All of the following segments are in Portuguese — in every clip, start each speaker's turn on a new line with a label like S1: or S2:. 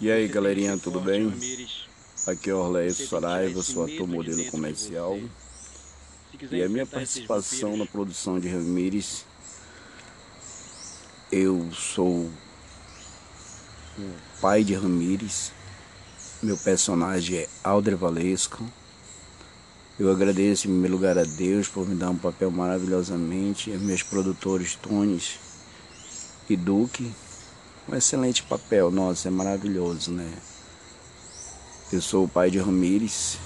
S1: E aí galerinha, tudo bem? Aqui é Orleio Saraiva, sou ator modelo comercial. E a minha participação na produção de Ramires, eu sou o pai de Ramires, meu personagem é Alder Valesco. Eu agradeço em primeiro lugar a Deus por me dar um papel maravilhosamente, a meus produtores Tones e Duque. Um excelente papel, nossa, é maravilhoso, né? Eu sou o pai de Ramires,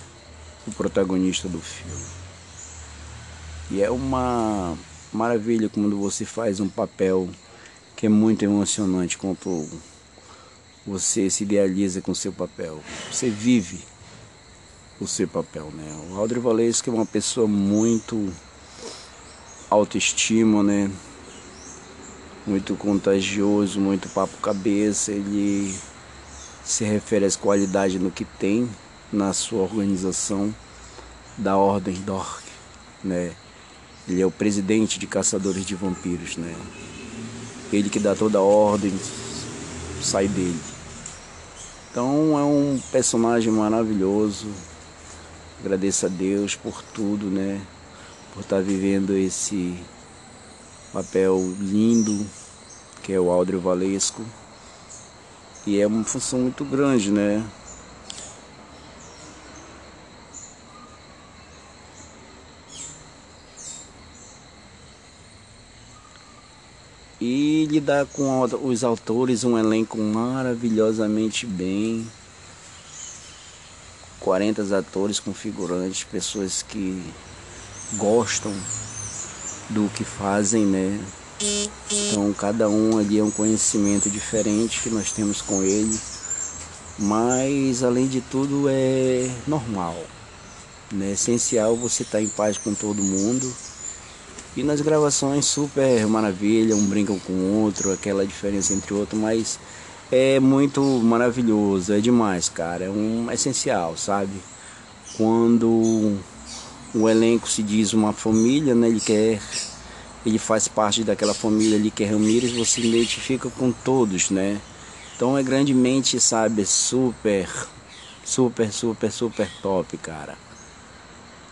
S1: o protagonista do filme. E é uma maravilha quando você faz um papel que é muito emocionante quando você se idealiza com seu papel. Você vive o seu papel, né? O Aldri Valesco é uma pessoa muito autoestima, né? Muito contagioso, muito papo cabeça, ele se refere às qualidades no que tem na sua organização da Ordem Dork, né? Ele é o presidente de caçadores de vampiros, né? Ele que dá toda a ordem sai dele. Então é um personagem maravilhoso, Agradeço a Deus por tudo, né? Por estar vivendo esse papel lindo que é o Aldrio Valesco. E é uma função muito grande, né? E lidar com os autores, um elenco maravilhosamente bem. 40 atores com figurantes, pessoas que gostam do que fazem, né? Então cada um ali é um conhecimento diferente que nós temos com ele, mas além de tudo é normal, né? É essencial você estar tá em paz com todo mundo. E nas gravações super maravilha, um brinca com o outro, aquela diferença entre o outro, mas é muito maravilhoso, é demais, cara. É um essencial, sabe? Quando o elenco se diz uma família, né? Ele quer, ele faz parte daquela família ali que é Ramírez, você identifica com todos, né? Então é grandemente, sabe, super, super, super, super top, cara.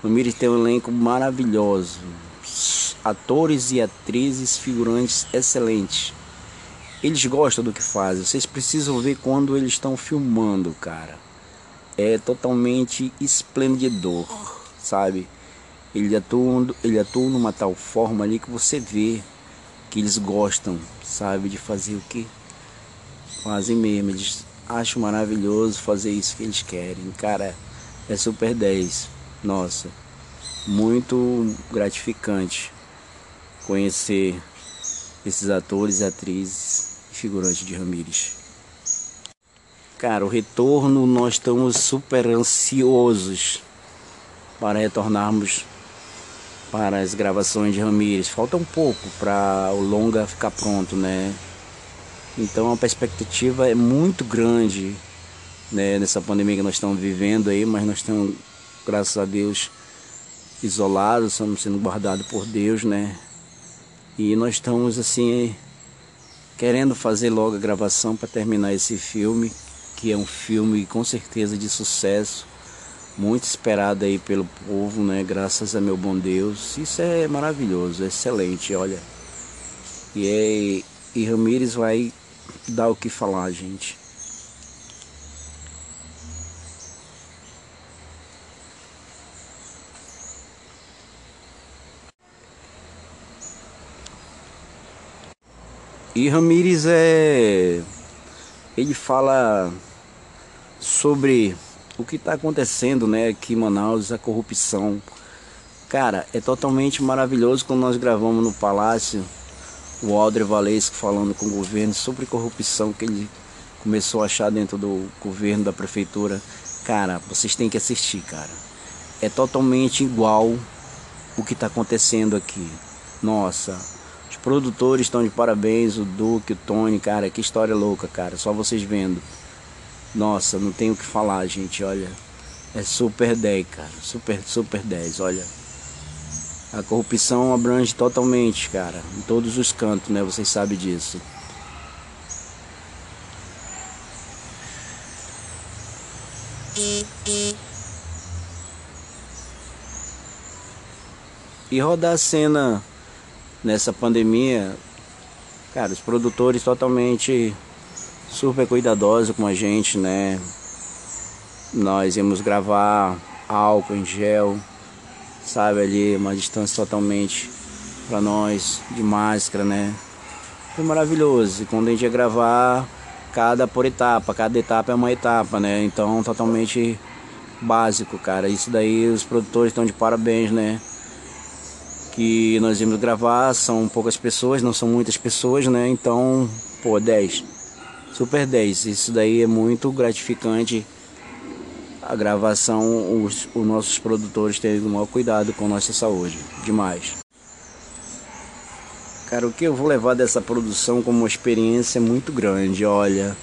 S1: Ramírez tem um elenco maravilhoso, atores e atrizes, figurantes excelentes eles gostam do que fazem. Vocês precisam ver quando eles estão filmando, cara. É totalmente esplendidor, sabe? Ele atua, ele atua numa tal forma ali que você vê que eles gostam, sabe? De fazer o que fazem mesmo. Eles acham maravilhoso fazer isso que eles querem. Cara, é super 10. Nossa, muito gratificante conhecer esses atores e atrizes figurante de Ramires. Cara, o retorno nós estamos super ansiosos para retornarmos para as gravações de Ramires. Falta um pouco para o longa ficar pronto, né? Então a perspectiva é muito grande né, nessa pandemia que nós estamos vivendo aí, mas nós estamos, graças a Deus, isolados, estamos sendo guardados por Deus, né? E nós estamos assim querendo fazer logo a gravação para terminar esse filme, que é um filme com certeza de sucesso, muito esperado aí pelo povo, né? Graças a meu bom Deus. Isso é maravilhoso, é excelente, olha. E, é, e Ramires vai dar o que falar, gente. E Ramires é. Ele fala sobre o que está acontecendo né, aqui em Manaus, a corrupção. Cara, é totalmente maravilhoso quando nós gravamos no Palácio o Aldre Valesco falando com o governo sobre corrupção que ele começou a achar dentro do governo, da prefeitura. Cara, vocês têm que assistir, cara. É totalmente igual o que está acontecendo aqui. Nossa, produtores estão de parabéns, o Duque, o Tony, cara, que história louca, cara. Só vocês vendo. Nossa, não tenho o que falar, gente, olha. É super 10, cara. Super, super 10, olha. A corrupção abrange totalmente, cara. Em todos os cantos, né? Vocês sabem disso. E rodar a cena nessa pandemia, cara, os produtores totalmente super cuidadosos com a gente, né? Nós íamos gravar álcool em gel, sabe, ali uma distância totalmente para nós de máscara, né? Foi maravilhoso. E quando a gente ia gravar, cada por etapa, cada etapa é uma etapa, né? Então totalmente básico, cara. Isso daí os produtores estão de parabéns, né? Que nós íamos gravar, são poucas pessoas, não são muitas pessoas, né? Então, pô, 10. Super 10. Isso daí é muito gratificante. A gravação, os, os nossos produtores têm o maior cuidado com nossa saúde. Demais. Cara, o que eu vou levar dessa produção como uma experiência muito grande, olha.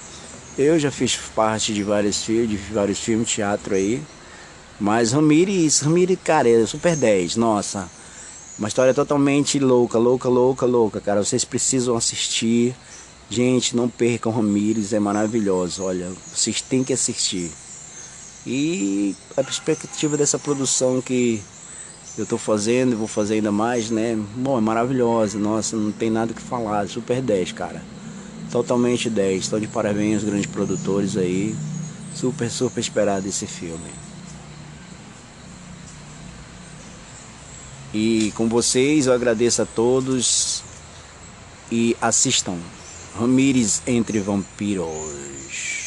S1: Eu já fiz parte de vários filmes, de vários filmes, teatro aí. Mas Ramirez, Ramirez, cara, é super 10, nossa. Uma história totalmente louca, louca, louca, louca, cara. Vocês precisam assistir. Gente, não percam Ramirez, é maravilhoso. Olha, vocês têm que assistir. E a perspectiva dessa produção que eu estou fazendo vou fazer ainda mais, né? Bom, é maravilhosa, nossa, não tem nada que falar, super 10, cara. Totalmente 10. Estou de parabéns aos grandes produtores aí. Super, super esperado esse filme. E com vocês eu agradeço a todos e assistam Ramires entre Vampiros.